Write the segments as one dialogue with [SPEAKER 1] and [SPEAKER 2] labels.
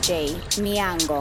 [SPEAKER 1] DJ Miango.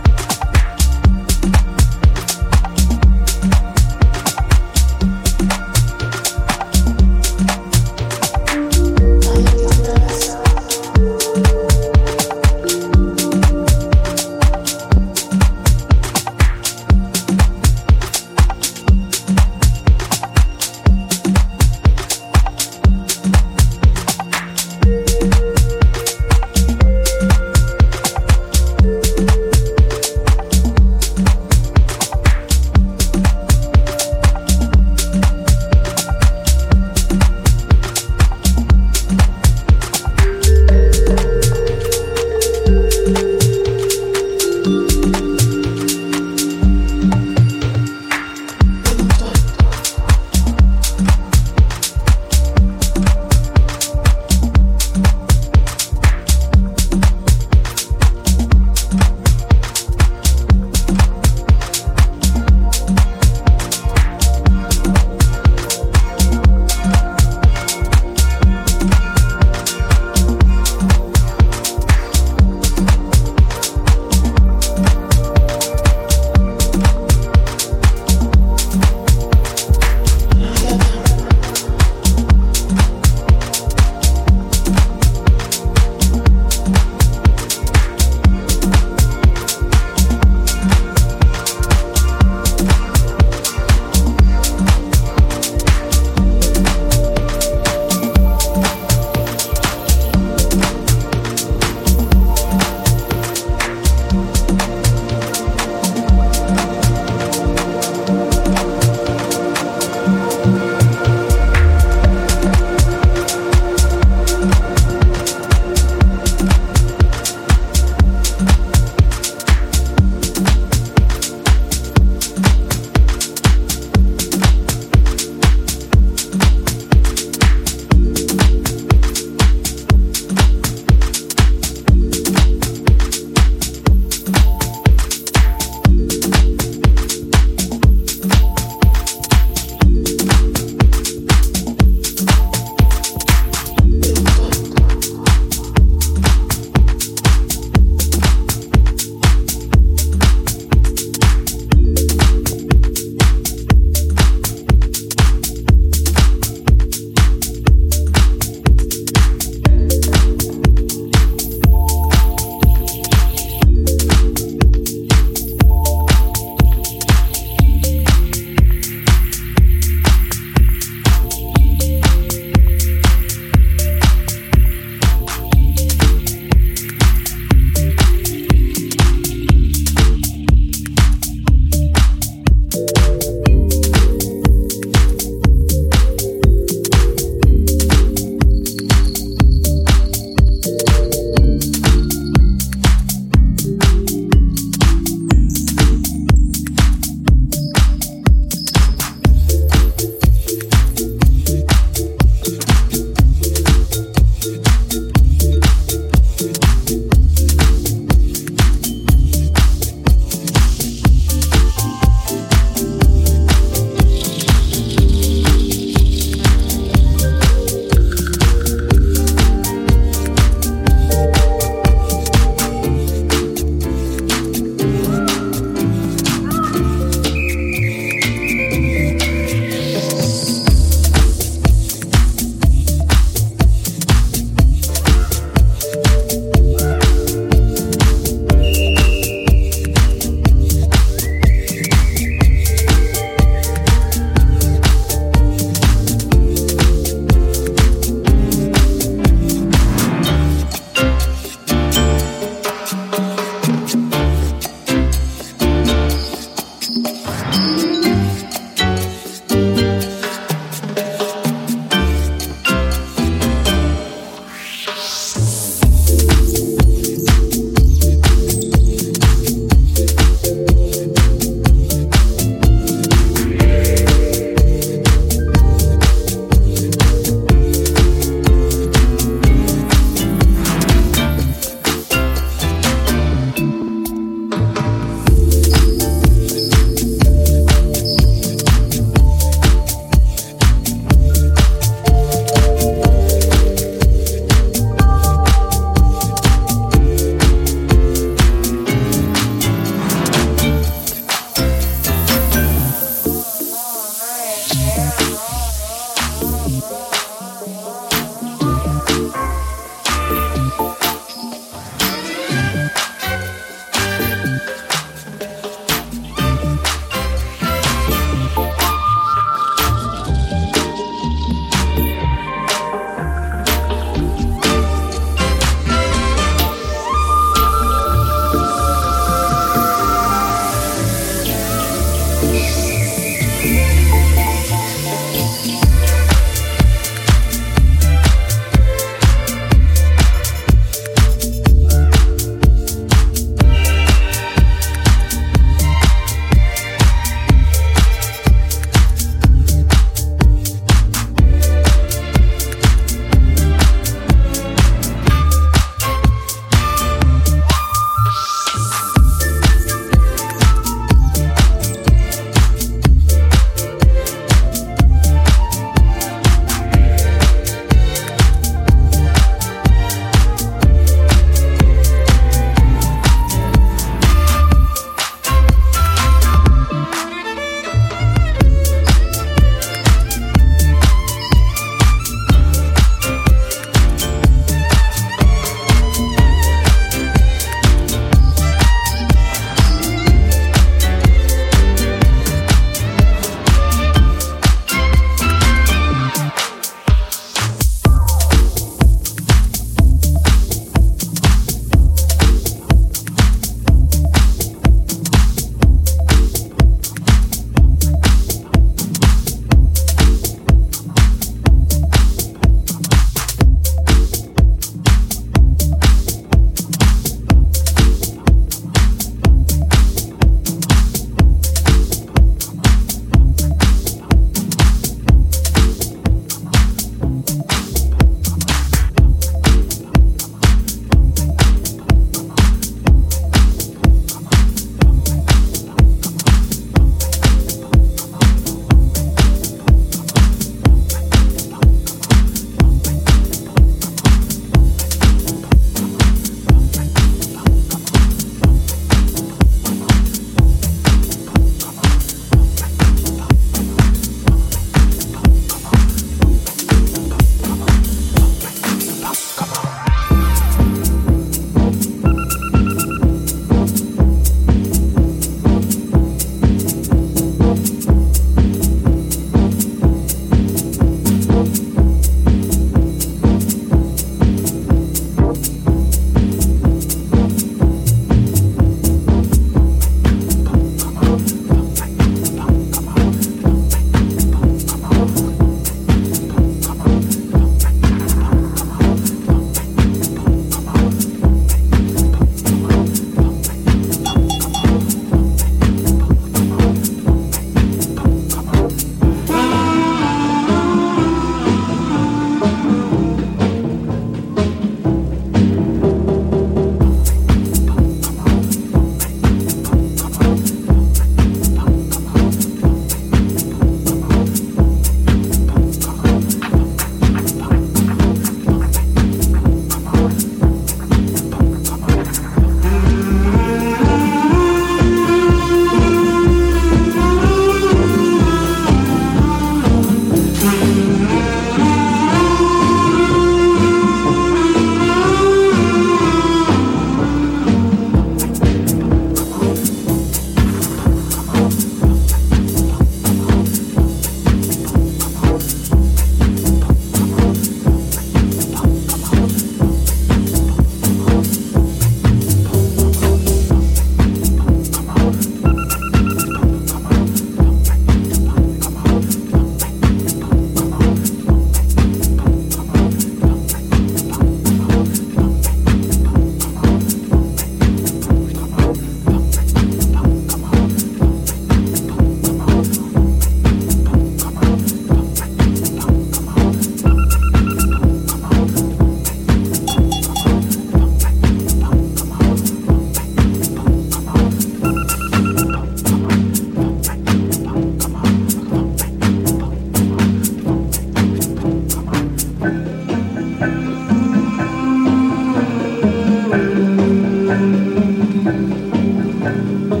[SPEAKER 2] Thank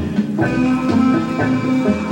[SPEAKER 2] you.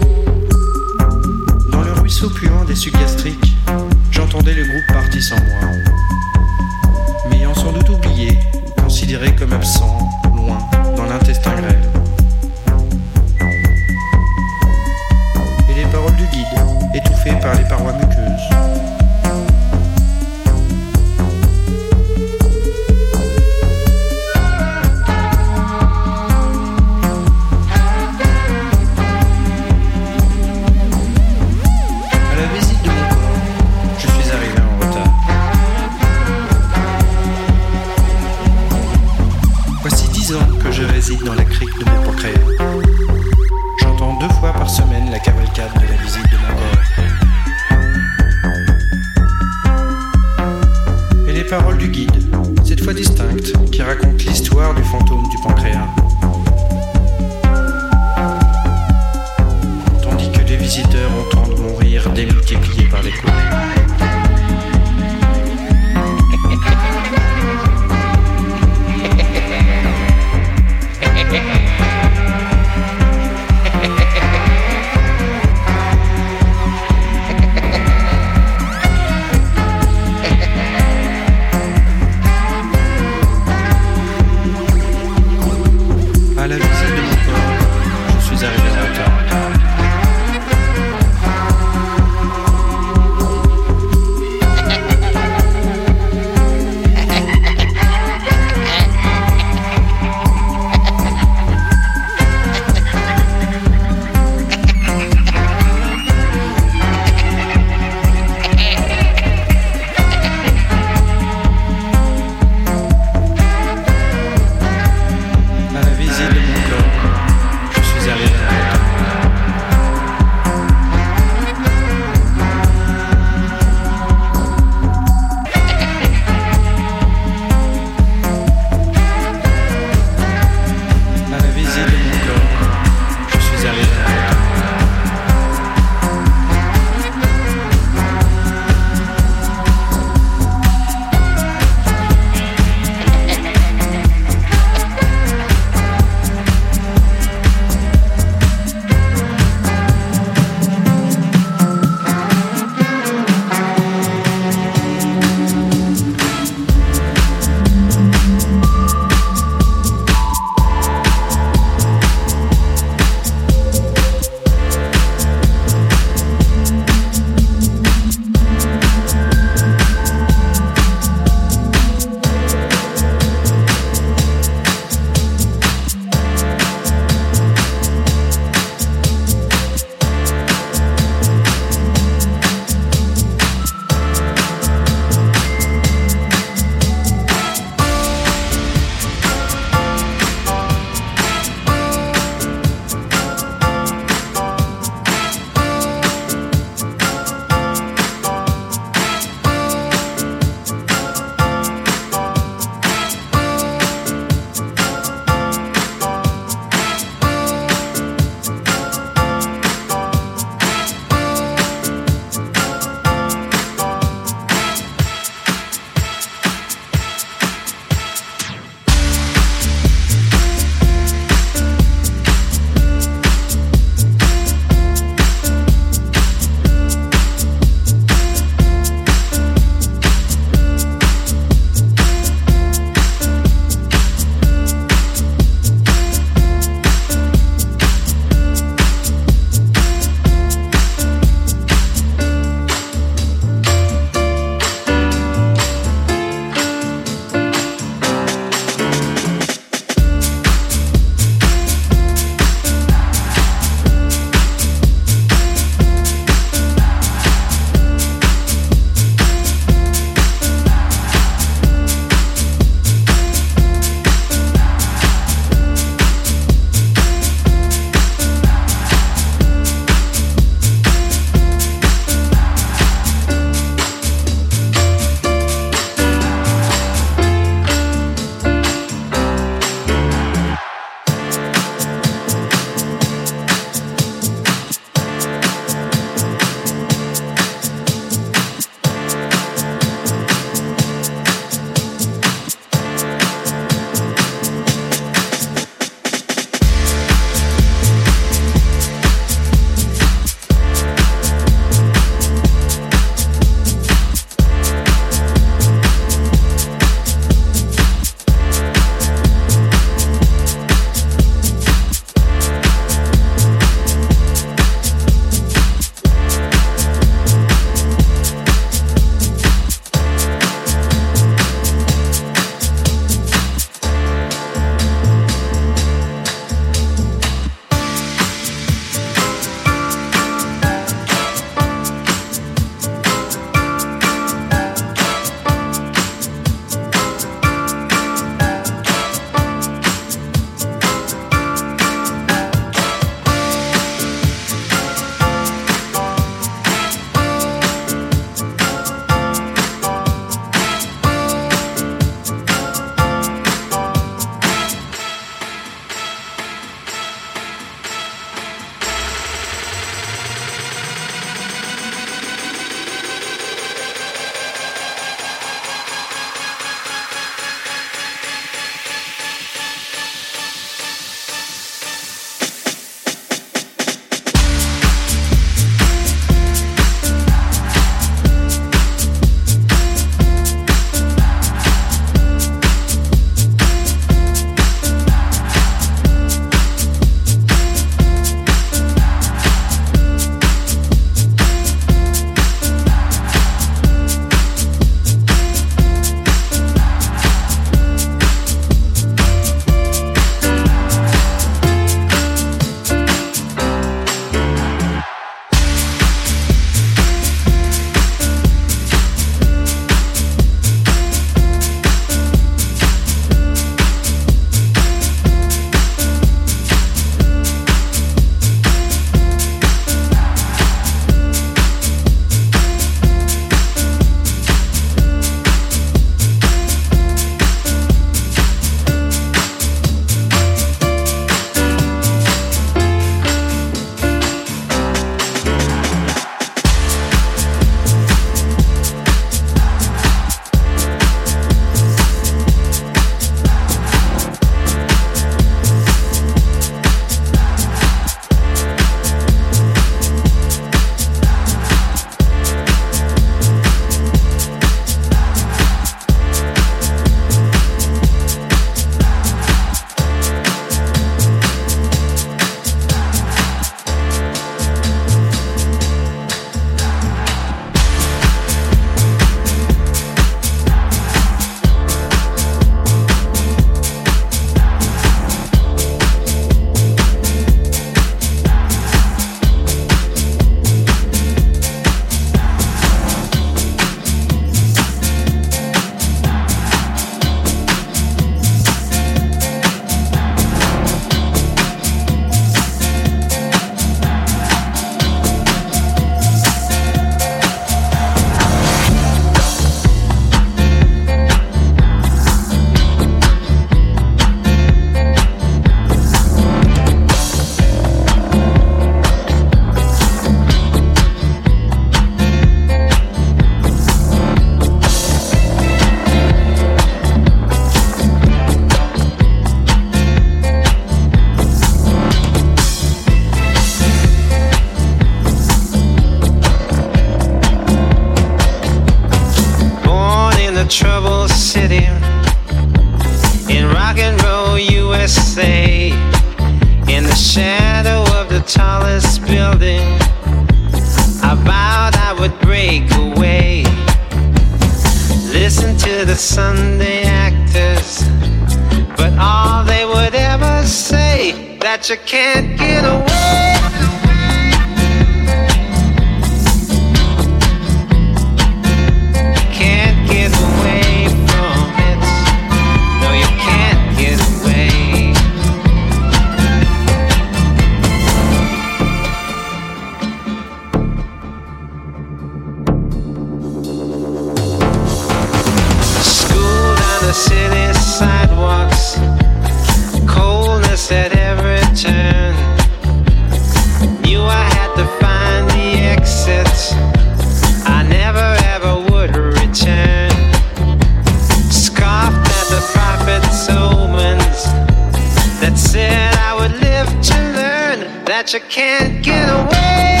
[SPEAKER 2] said I would live to learn that you can't get away.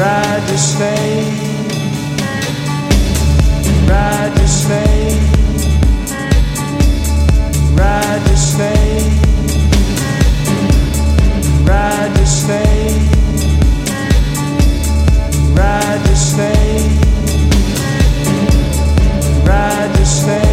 [SPEAKER 3] ride to slave, ride to
[SPEAKER 4] slave, ride ride ride ride.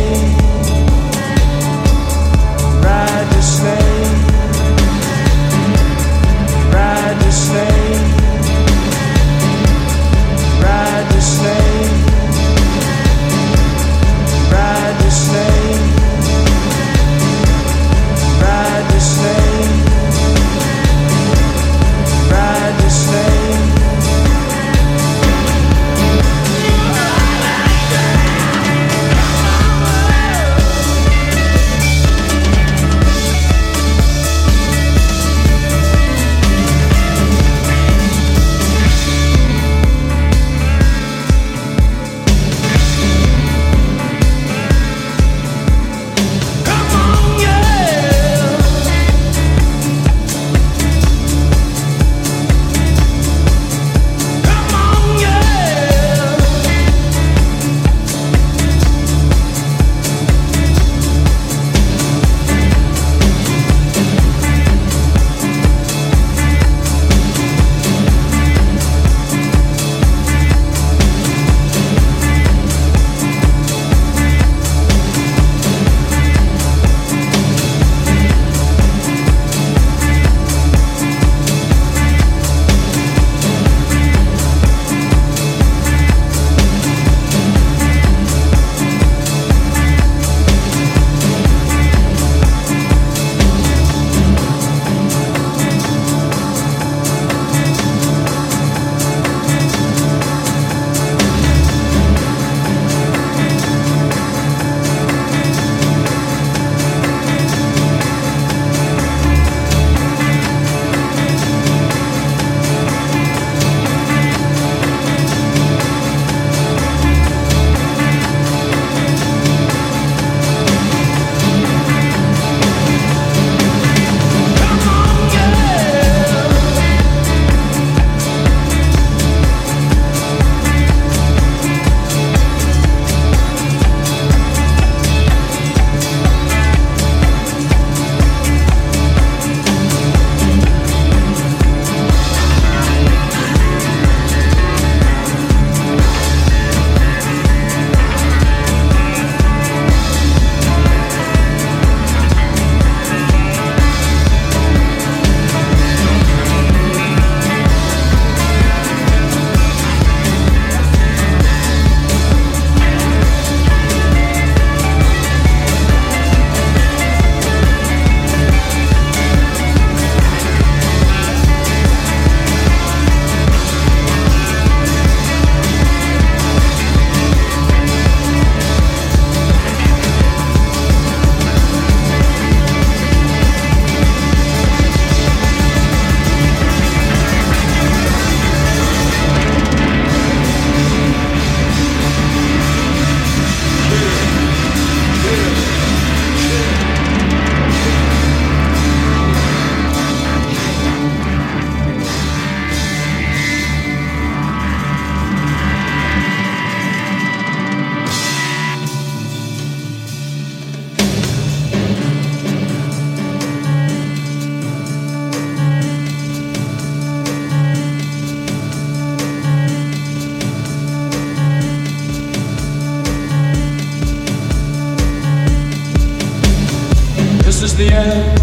[SPEAKER 4] is the end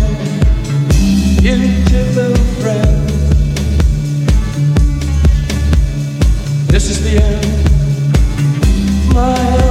[SPEAKER 4] into the breath. This is the end, my.